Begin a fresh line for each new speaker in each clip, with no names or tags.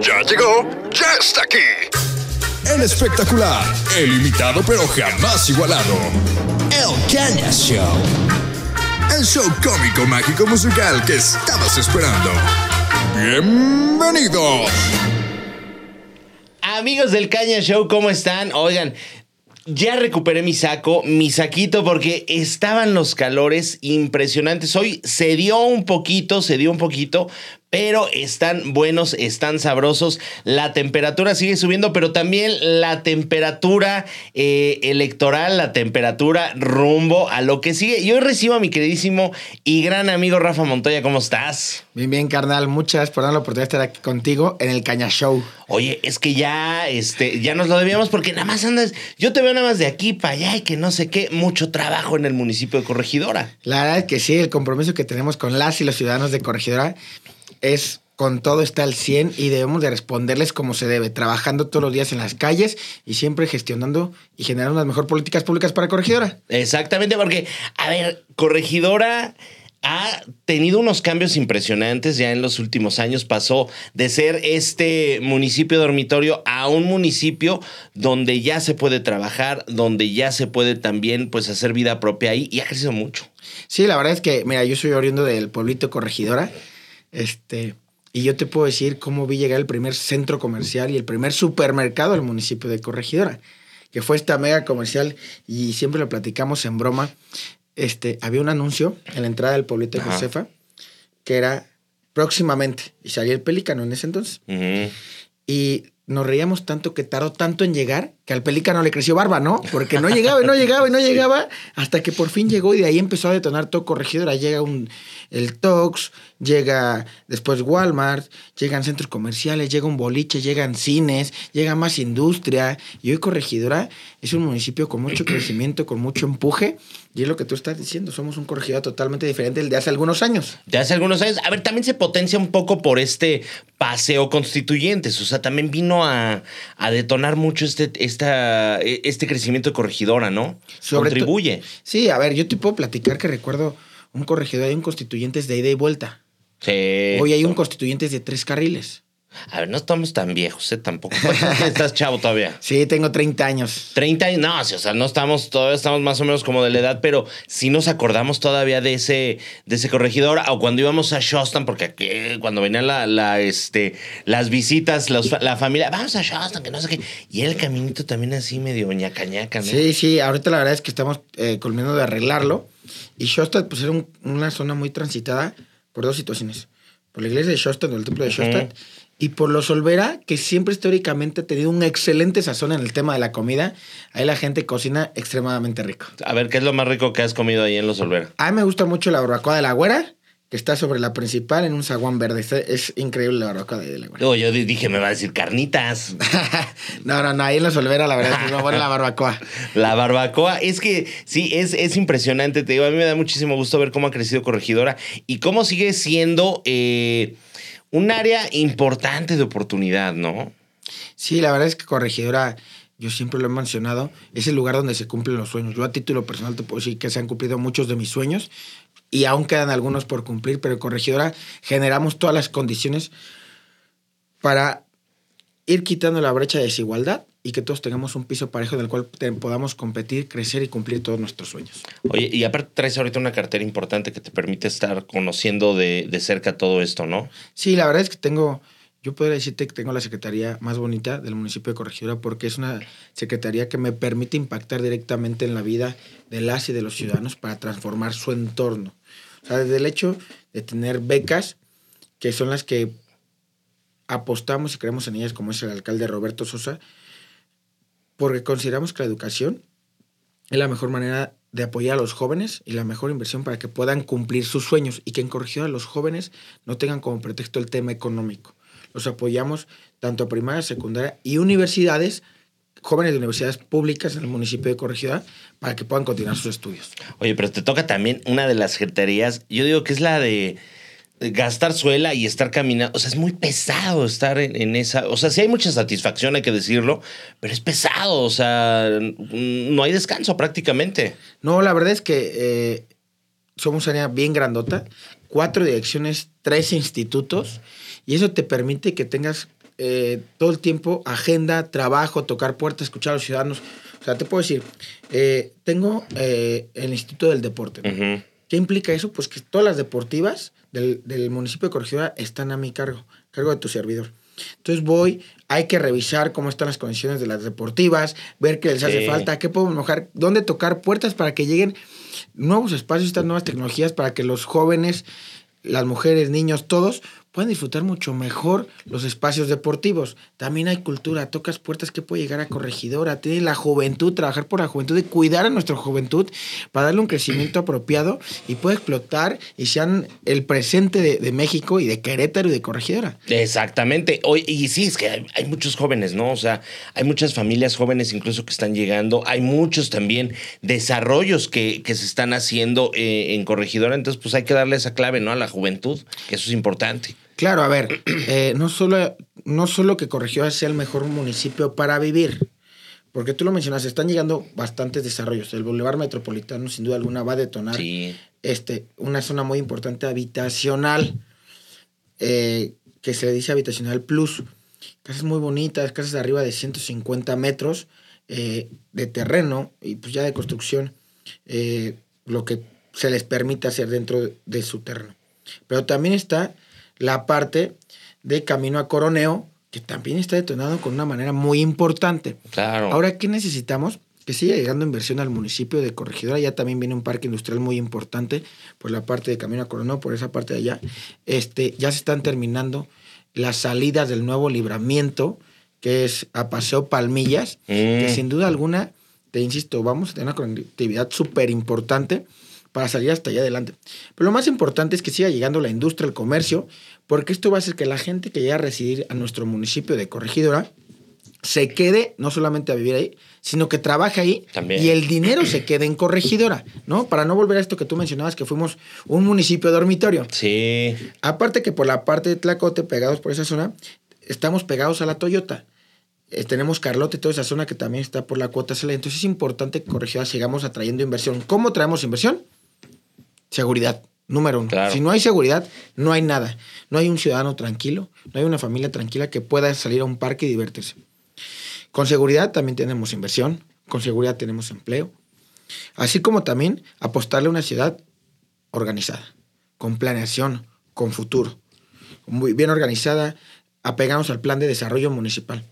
Ya llegó, ya está aquí.
El espectacular, el imitado pero jamás igualado. El Caña Show. El show cómico, mágico, musical que estabas esperando. Bienvenidos.
Amigos del Caña Show, ¿cómo están? Oigan, ya recuperé mi saco, mi saquito, porque estaban los calores impresionantes. Hoy se dio un poquito, se dio un poquito, pero están buenos, están sabrosos. La temperatura sigue subiendo, pero también la temperatura eh, electoral, la temperatura rumbo a lo que sigue. Y hoy recibo a mi queridísimo y gran amigo Rafa Montoya. ¿Cómo estás?
Bien, bien, carnal. Muchas gracias por dar la oportunidad de estar aquí contigo en el Caña Show.
Oye, es que ya, este, ya nos lo debíamos porque nada más andas. Yo te veo nada más de aquí para allá y que no sé qué. Mucho trabajo en el municipio de Corregidora.
La verdad es que sí, el compromiso que tenemos con las y los ciudadanos de Corregidora es con todo está al 100 y debemos de responderles como se debe, trabajando todos los días en las calles y siempre gestionando y generando las mejores políticas públicas para Corregidora.
Exactamente, porque, a ver, Corregidora ha tenido unos cambios impresionantes ya en los últimos años. Pasó de ser este municipio dormitorio a un municipio donde ya se puede trabajar, donde ya se puede también pues hacer vida propia ahí y ha crecido mucho.
Sí, la verdad es que, mira, yo soy oriundo del pueblito Corregidora. Este, y yo te puedo decir cómo vi llegar el primer centro comercial y el primer supermercado del municipio de Corregidora, que fue esta mega comercial y siempre lo platicamos en broma. Este, había un anuncio en la entrada del pueblito de. Josefa que era próximamente y salía el pelícano en ese entonces. Y nos reíamos tanto que tardó tanto en llegar que al pelícano le creció barba, ¿no? Porque no llegaba y no llegaba y no llegaba hasta que por fin llegó y de ahí empezó a detonar todo corregidora. Llega un, el Tox, llega después Walmart, llegan centros comerciales, llega un boliche, llegan cines, llega más industria. Y hoy corregidora es un municipio con mucho crecimiento, con mucho empuje. Y es lo que tú estás diciendo, somos un corregidor totalmente diferente del de hace algunos años.
De hace algunos años. A ver, también se potencia un poco por este paseo constituyentes. O sea, también vino a, a detonar mucho este, esta, este crecimiento de corregidora, ¿no?
Sobre
Contribuye.
Sí, a ver, yo te puedo platicar que recuerdo un corregidor y un constituyentes de ida y vuelta.
Sí.
Hoy hay un constituyentes de tres carriles.
A ver, no estamos tan viejos, ¿eh? Tampoco. ¿Cuántos años Estás chavo todavía.
Sí, tengo 30 años.
30 años, no, sí, o sea, no estamos, todavía estamos más o menos como de la edad, pero sí nos acordamos todavía de ese, de ese corregidor, o cuando íbamos a Shostan, porque aquí, cuando venían la, la, este, las visitas, los la familia, vamos a Shostan, que no sé qué, y el caminito también así medio ñaca ñaca, ¿no?
Sí, sí, ahorita la verdad es que estamos eh, de arreglarlo. Y Shostad, pues era un- una zona muy transitada por dos situaciones. Por la iglesia de Shostad o el templo de Shostad. Y por los Olvera, que siempre históricamente ha tenido un excelente sazón en el tema de la comida. Ahí la gente cocina extremadamente rico.
A ver, ¿qué es lo más rico que has comido ahí en Los Olvera?
A mí me gusta mucho la barbacoa de la güera, que está sobre la principal en un zaguán verde. Es increíble la barbacoa de la güera.
Luego yo di- dije, me va a decir carnitas.
no, no, no, ahí en los Olvera la verdad es que buena la barbacoa.
La barbacoa, es que sí, es, es impresionante, te digo, a mí me da muchísimo gusto ver cómo ha crecido Corregidora y cómo sigue siendo eh, un área importante de oportunidad, ¿no?
Sí, la verdad es que Corregidora, yo siempre lo he mencionado, es el lugar donde se cumplen los sueños. Yo a título personal te puedo decir que se han cumplido muchos de mis sueños y aún quedan algunos por cumplir, pero Corregidora generamos todas las condiciones para ir quitando la brecha de desigualdad y que todos tengamos un piso parejo del cual te- podamos competir, crecer y cumplir todos nuestros sueños.
Oye, y aparte traes ahorita una cartera importante que te permite estar conociendo de, de cerca todo esto, ¿no?
Sí, la verdad es que tengo, yo podría decirte que tengo la secretaría más bonita del municipio de Corregidora porque es una secretaría que me permite impactar directamente en la vida de las y de los ciudadanos para transformar su entorno. O sea, desde el hecho de tener becas, que son las que apostamos y creemos en ellas, como es el alcalde Roberto Sosa, porque consideramos que la educación es la mejor manera de apoyar a los jóvenes y la mejor inversión para que puedan cumplir sus sueños y que en Corregidora los jóvenes no tengan como pretexto el tema económico. Los apoyamos tanto a primaria, secundaria y universidades, jóvenes de universidades públicas en el municipio de Corregidora, para que puedan continuar sus estudios.
Oye, pero te toca también una de las secretarías, yo digo que es la de de gastar suela y estar caminando. O sea, es muy pesado estar en, en esa. O sea, sí hay mucha satisfacción, hay que decirlo, pero es pesado. O sea, no hay descanso prácticamente.
No, la verdad es que eh, somos área bien grandota, cuatro direcciones, tres institutos, y eso te permite que tengas eh, todo el tiempo agenda, trabajo, tocar puertas, escuchar a los ciudadanos. O sea, te puedo decir, eh, tengo el Instituto del Deporte. ¿Qué implica eso? Pues que todas las deportivas del, del municipio de Corregidora están a mi cargo, cargo de tu servidor. Entonces voy, hay que revisar cómo están las condiciones de las deportivas, ver qué les hace falta, qué podemos mejorar, dónde tocar puertas para que lleguen nuevos espacios, estas nuevas tecnologías, para que los jóvenes, las mujeres, niños, todos puedan disfrutar mucho mejor los espacios deportivos. También hay cultura, tocas puertas que puede llegar a corregidora, tiene la juventud, trabajar por la juventud y cuidar a nuestra juventud para darle un crecimiento apropiado y pueda explotar y sean el presente de, de México y de Querétaro y de corregidora.
Exactamente. Oye, y sí, es que hay, hay muchos jóvenes, ¿no? O sea, hay muchas familias jóvenes incluso que están llegando. Hay muchos también desarrollos que, que se están haciendo eh, en Corregidora. Entonces, pues hay que darle esa clave, ¿no? A la juventud, que eso es importante.
Claro, a ver, eh, no, solo, no solo que Corregidora sea el mejor municipio para vivir, porque tú lo mencionas, están llegando bastantes desarrollos. El Boulevard Metropolitano, sin duda alguna, va a detonar
Sí.
este, una zona muy importante habitacional, eh, que se le dice habitacional plus. Casas muy bonitas, casas de arriba de 150 metros eh, de terreno y pues ya de construcción, eh, lo que se les permite hacer dentro de su terreno. Pero también está la parte de Camino a Coroneo, que también está detonado con una manera muy importante.
Claro.
Ahora, ¿qué necesitamos? Que siga llegando inversión al municipio de Corregidora. Ya también viene un parque industrial muy importante por la parte de Camino a Coronado, por esa parte de allá. Este, ya se están terminando las salidas del nuevo libramiento, que es a Paseo Palmillas, que
Mm.
sin duda alguna, te insisto, vamos a tener una conectividad súper importante para salir hasta allá adelante. Pero lo más importante es que siga llegando la industria, el comercio, porque esto va a hacer que la gente que llega a residir a nuestro municipio de Corregidora se quede no solamente a vivir ahí, sino que trabaje ahí
También.
y el dinero se quede en Corregidora, ¿no? Para no volver a esto que tú mencionabas, que fuimos un municipio dormitorio.
Sí.
Aparte que por la parte de Tlacote, pegados por esa zona, estamos pegados a la Toyota. Eh, tenemos Carlote y toda esa zona que también está por la cuota. Entonces es importante que Corregidora sigamos atrayendo inversión. ¿Cómo traemos inversión? Seguridad, número uno.
Claro.
Si no hay seguridad, no hay nada. No hay un ciudadano tranquilo, no hay una familia tranquila que pueda salir a un parque y divertirse. Con seguridad también tenemos inversión, con seguridad tenemos empleo, así como también apostarle a una ciudad organizada, con planeación, con futuro, muy bien organizada, apegamos al plan de desarrollo municipal.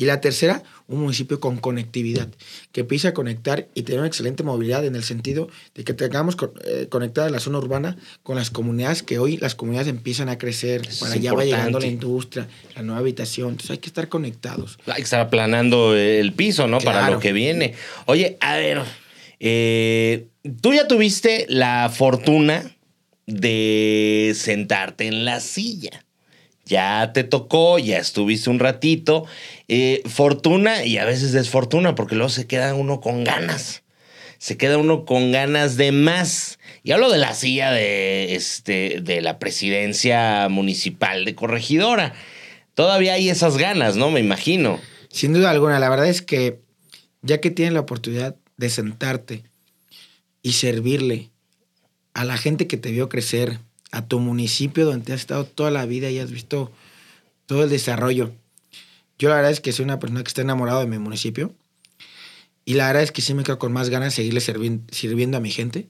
Y la tercera, un municipio con conectividad, que empiece a conectar y tener una excelente movilidad en el sentido de que tengamos eh, conectada la zona urbana con las comunidades, que hoy las comunidades empiezan a crecer,
Eso
para allá va llegando la industria, la nueva habitación, entonces hay que estar conectados.
Hay que estar aplanando el piso, ¿no? Para lo que viene. Oye, a ver, eh, tú ya tuviste la fortuna de sentarte en la silla. Ya te tocó, ya estuviste un ratito. Eh, fortuna y a veces desfortuna, porque luego se queda uno con ganas. Se queda uno con ganas de más. Y hablo de la silla de, este, de la presidencia municipal de corregidora. Todavía hay esas ganas, ¿no? Me imagino.
Sin duda alguna, la verdad es que ya que tienes la oportunidad de sentarte y servirle a la gente que te vio crecer, a tu municipio donde has estado toda la vida y has visto todo el desarrollo. Yo la verdad es que soy una persona que está enamorado de mi municipio y la verdad es que sí me quedo con más ganas de seguirle servi- sirviendo a mi gente.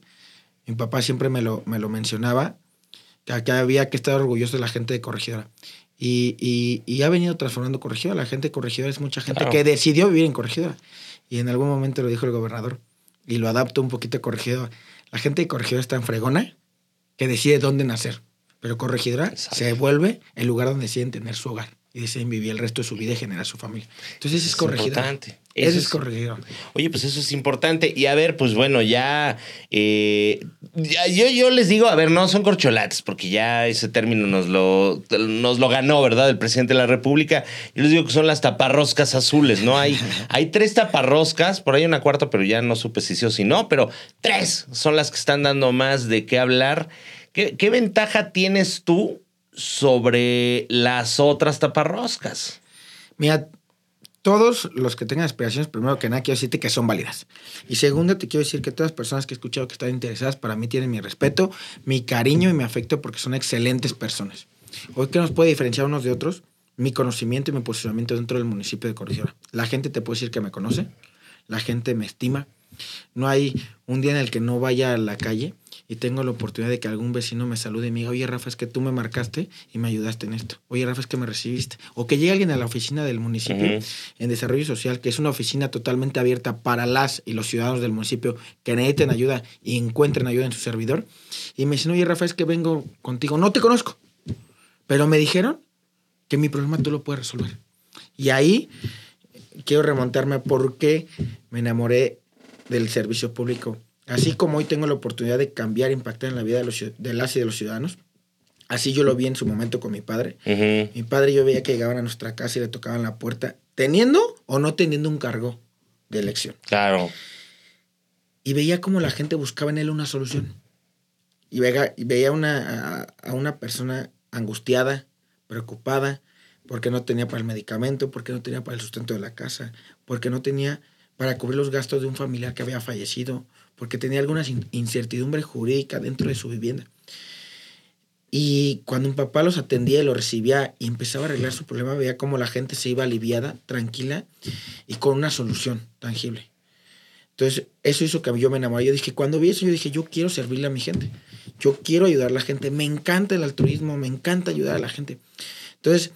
Mi papá siempre me lo, me lo mencionaba, que, que había que estar orgulloso de la gente de Corregidora. Y, y- y ha venido transformando Corregidora. La gente de Corregidora es mucha gente
Claro.
que decidió vivir en Corregidora. Y en algún momento lo dijo el gobernador. Y lo adapto un poquito a Corregidora. La gente de Corregidora es tan fregona que decide dónde nacer. Pero Corregidora
Exacto.
se vuelve el lugar donde deciden tener su hogar. Y deciden vivir el resto de su vida y generar su familia. Entonces, es
Es
Corregidora.
importante. Eso
es
es-
Corregidora.
Oye, pues eso es importante. Y a ver, pues bueno, ya, eh, ya- yo, yo les digo, a ver, no son corcholates, porque ya ese término nos lo, nos lo ganó, ¿verdad? El presidente de la República. Yo les digo que son las taparroscas azules, ¿no? Hay, hay tres taparroscas, por ahí una cuarta, pero ya no supe si sí o si no, pero tres son las que están dando más de qué hablar. ¿Qué, qué ventaja tienes tú sobre las otras taparroscas?
Mira, todos los que tengan aspiraciones, primero que nada, quiero decirte que son válidas. Y segundo, te quiero decir que todas las personas que he escuchado que están interesadas, para mí tienen mi respeto, mi cariño y mi afecto porque son excelentes personas. Hoy, ¿qué nos puede diferenciar unos de otros? mi conocimiento y mi posicionamiento dentro del municipio de Corregidora. La gente te puede decir que me conoce, la gente me estima. No hay un día en el que no vaya a la calle y tengo la oportunidad de que algún vecino me salude y me diga, oye Rafa, es que tú me marcaste y me ayudaste en esto. Oye Rafa, es que me recibiste. O que llegue alguien a la oficina del municipio en desarrollo social, que es una oficina totalmente abierta para las y los ciudadanos del municipio que necesiten ayuda y encuentren ayuda en su servidor. Y me dicen, oye Rafa, es que vengo contigo. No te conozco, pero me dijeron que mi problema tú lo puedes resolver. Y ahí quiero remontarme a por qué me enamoré del servicio público. Así como hoy tengo la oportunidad de cambiar, impactar en la vida de, los, de las y de los ciudadanos, así yo lo vi en su momento con mi padre. Mi padre yo veía que llegaban a nuestra casa y le tocaban la puerta, teniendo o no teniendo un cargo de elección.
Claro.
Y veía como la gente buscaba en él una solución. Y veía, y veía una, a, a una persona angustiada, preocupada, porque no tenía para el medicamento, porque no tenía para el sustento de la casa, porque no tenía para cubrir los gastos de un familiar que había fallecido, porque tenía alguna in- incertidumbre jurídica dentro de su vivienda. Y cuando mi papá los atendía y los recibía y empezaba a arreglar su problema, veía cómo la gente se iba aliviada, tranquila y con una solución tangible. Entonces, eso hizo que yo me enamoré. Yo dije, cuando vi eso, yo dije, yo quiero servirle a mi gente. Yo quiero ayudar a la gente. Me encanta el altruismo, me encanta ayudar a la gente. Entonces,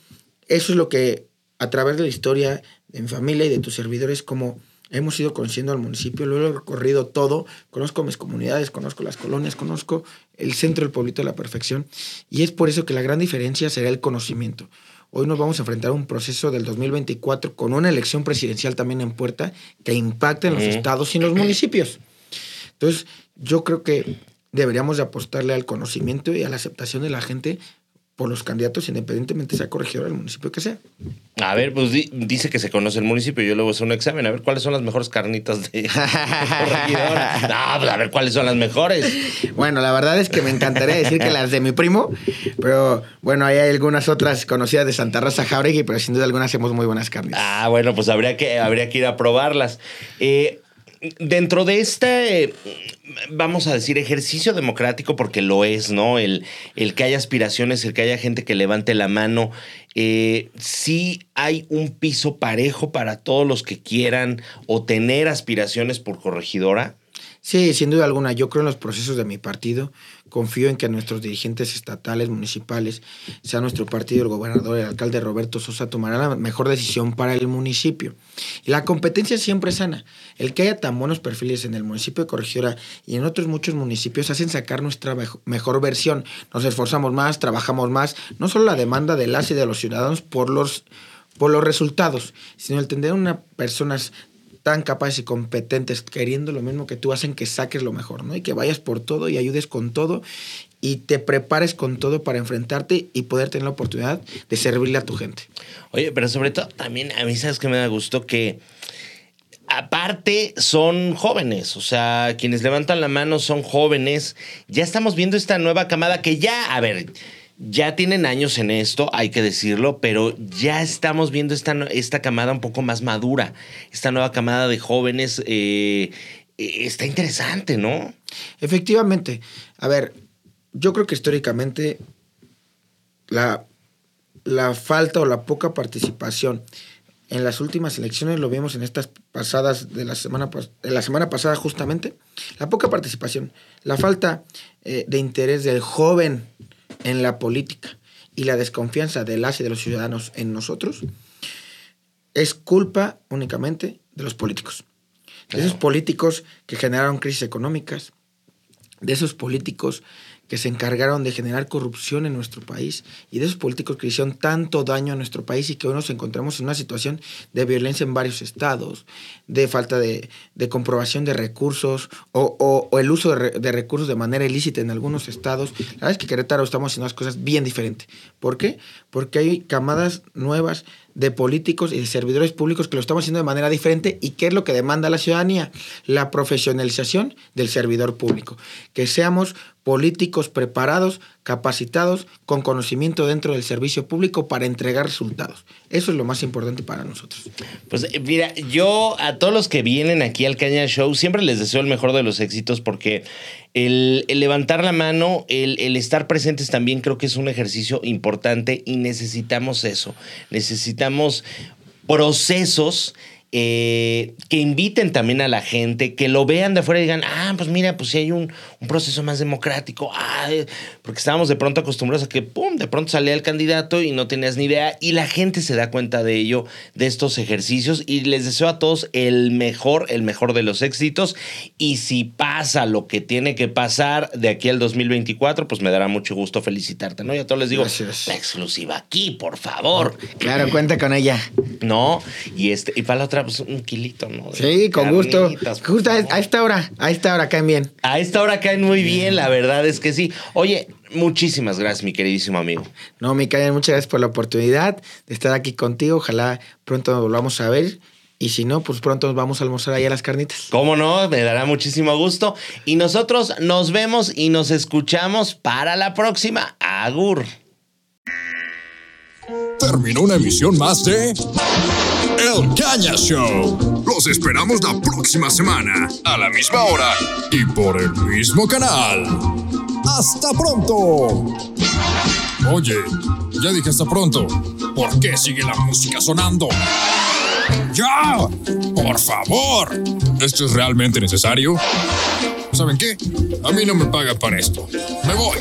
eso es lo que a través de la historia de mi familia y de tus servidores, como hemos ido conociendo al municipio, lo he recorrido todo, conozco mis comunidades, conozco las colonias, conozco el centro del pueblito a la perfección, y es por eso que la gran diferencia será el conocimiento. Hoy nos vamos a enfrentar a un proceso del 2024 con una elección presidencial también en puerta que impacta en los estados y en los municipios. Entonces, yo creo que deberíamos de apostarle al conocimiento y a la aceptación de la gente por los candidatos, independientemente sea corregidor del municipio que sea.
A ver, pues di- dice que se conoce el municipio. Yo luego hacer un examen. A ver cuáles son las mejores carnitas de, corregidora. No, pues a ver cuáles son las mejores.
Bueno, la verdad es que me encantaría decir que las de mi primo, pero bueno, ahí hay algunas otras conocidas de Santa Rosa Jauregui, pero sin duda alguna hacemos muy buenas carnes.
Ah, bueno, pues habría que, habría que ir a probarlas. Eh, dentro de este, vamos a decir, ejercicio democrático, porque lo es, ¿no? El, el que haya aspiraciones, el que haya gente que levante la mano. Eh, sí hay un piso parejo para todos los que quieran o tener aspiraciones por corregidora.
Sí, sin duda alguna. Yo creo en los procesos de mi partido. Confío en que nuestros dirigentes estatales, municipales, sea nuestro partido, el gobernador, el alcalde Roberto Sosa, tomará la mejor decisión para el municipio. Y la competencia siempre es sana. El que haya tan buenos perfiles en el municipio de Corregidora y en otros muchos municipios hacen sacar nuestra mejo- mejor versión. Nos esforzamos más, trabajamos más. No solo la demanda de las y de los ciudadanos por los, por los resultados, sino el tener una personas tan capaces y competentes, queriendo lo mismo que tú, hacen que saques lo mejor, ¿no? Y que vayas por todo y ayudes con todo y te prepares con todo para enfrentarte y poder tener la oportunidad de servirle a tu gente.
Oye, pero sobre todo también a mí sabes que me da gusto que aparte son jóvenes, o sea, quienes levantan la mano son jóvenes. Ya estamos viendo esta nueva camada que ya, a ver, ya tienen años en esto, hay que decirlo, pero ya estamos viendo esta, esta camada un poco más madura, esta nueva camada de jóvenes. eh, eh, está interesante, ¿no?
Efectivamente, a ver, yo creo que históricamente la, la falta o la poca participación en las últimas elecciones lo vimos en estas pasadas de la semana de la semana pasada justamente la poca participación la falta eh, de interés del joven en la política y la desconfianza de las y de los ciudadanos en nosotros es culpa únicamente de los políticos. De esos políticos que generaron crisis económicas de esos políticos que se encargaron de generar corrupción en nuestro país y de esos políticos que hicieron tanto daño a nuestro país y que hoy nos encontramos en una situación de violencia en varios estados, de falta de, de comprobación de recursos o, o- el uso de recursos de manera ilícita en algunos estados. La verdad es que Querétaro estamos haciendo las cosas bien diferentes. ¿Por qué? Porque hay camadas nuevas de políticos y de servidores públicos que lo estamos haciendo de manera diferente y qué es lo que demanda la ciudadanía, la profesionalización del servidor público, que seamos políticos preparados, capacitados, con conocimiento dentro del servicio público para entregar resultados. Eso es lo más importante para nosotros.
Pues eh, mira, yo a todos los que vienen aquí al Caña Show siempre les deseo el mejor de los éxitos porque el, levantar la mano, el estar presentes también creo que es un ejercicio importante y necesitamos eso. Necesitamos procesos eh, que inviten también a la gente, que lo vean de afuera y digan, ah, pues mira, pues si hay un, un proceso más democrático, ah, eh", porque estábamos de pronto acostumbrados a que, pum, de pronto salía el candidato y no tenías ni idea, y la gente se da cuenta de ello, de estos ejercicios, y les deseo a todos el mejor, el mejor de los éxitos, y si pasa lo que tiene que pasar de aquí al 2024, pues me dará mucho gusto felicitarte, ¿no? Y a todos les digo,
Gracias.
la exclusiva aquí, por favor.
Claro, cuenta con ella.
No, y este, y para la otra, pues un kilito, ¿no? De
Sí, con gusto.
carnitas, por
Justo a, esta hora, a esta hora caen bien.
A esta hora caen muy bien, la verdad es que sí. Oye, muchísimas gracias, mi queridísimo amigo.
No, Micael, muchas gracias por la oportunidad de estar aquí contigo. Ojalá pronto nos volvamos a ver. Y si no, pues pronto nos vamos a almorzar allá a las carnitas.
Cómo no, me dará muchísimo gusto. Y nosotros nos vemos y nos escuchamos para la próxima. Agur.
Terminó una emisión más de El Caña Show.
Los esperamos la próxima semana.
A la misma hora y por el mismo canal. ¡Hasta pronto! Oye, ya dije hasta pronto. ¿Por qué sigue la música sonando? ¡Ya! ¡Por favor! ¿Esto es realmente necesario? ¿Saben qué? A mí no me pagan para esto. Me voy.